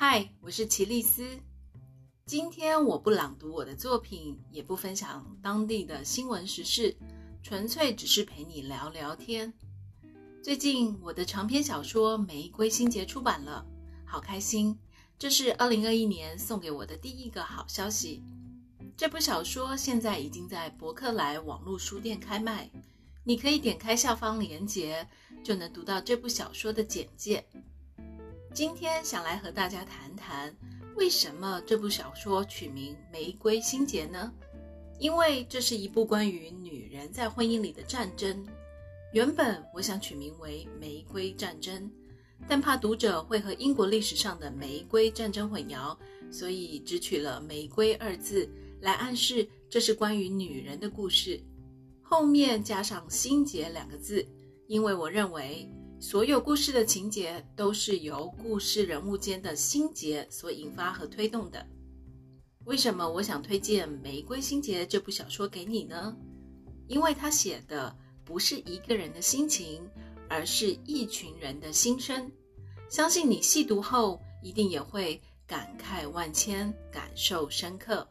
嗨，我是奇丽丝。今天我不朗读我的作品，也不分享当地的新闻时事，纯粹只是陪你聊聊天。最近我的长篇小说《玫瑰心结》出版了，好开心！这是二零二一年送给我的第一个好消息。这部小说现在已经在博客来网络书店开卖，你可以点开下方链接，就能读到这部小说的简介。今天想来和大家谈谈，为什么这部小说取名《玫瑰心结》呢？因为这是一部关于女人在婚姻里的战争。原本我想取名为《玫瑰战争》，但怕读者会和英国历史上的玫瑰战争混淆，所以只取了“玫瑰”二字来暗示这是关于女人的故事。后面加上“心结”两个字，因为我认为。所有故事的情节都是由故事人物间的心结所引发和推动的。为什么我想推荐《玫瑰心结》这部小说给你呢？因为他写的不是一个人的心情，而是一群人的心声。相信你细读后一定也会感慨万千，感受深刻。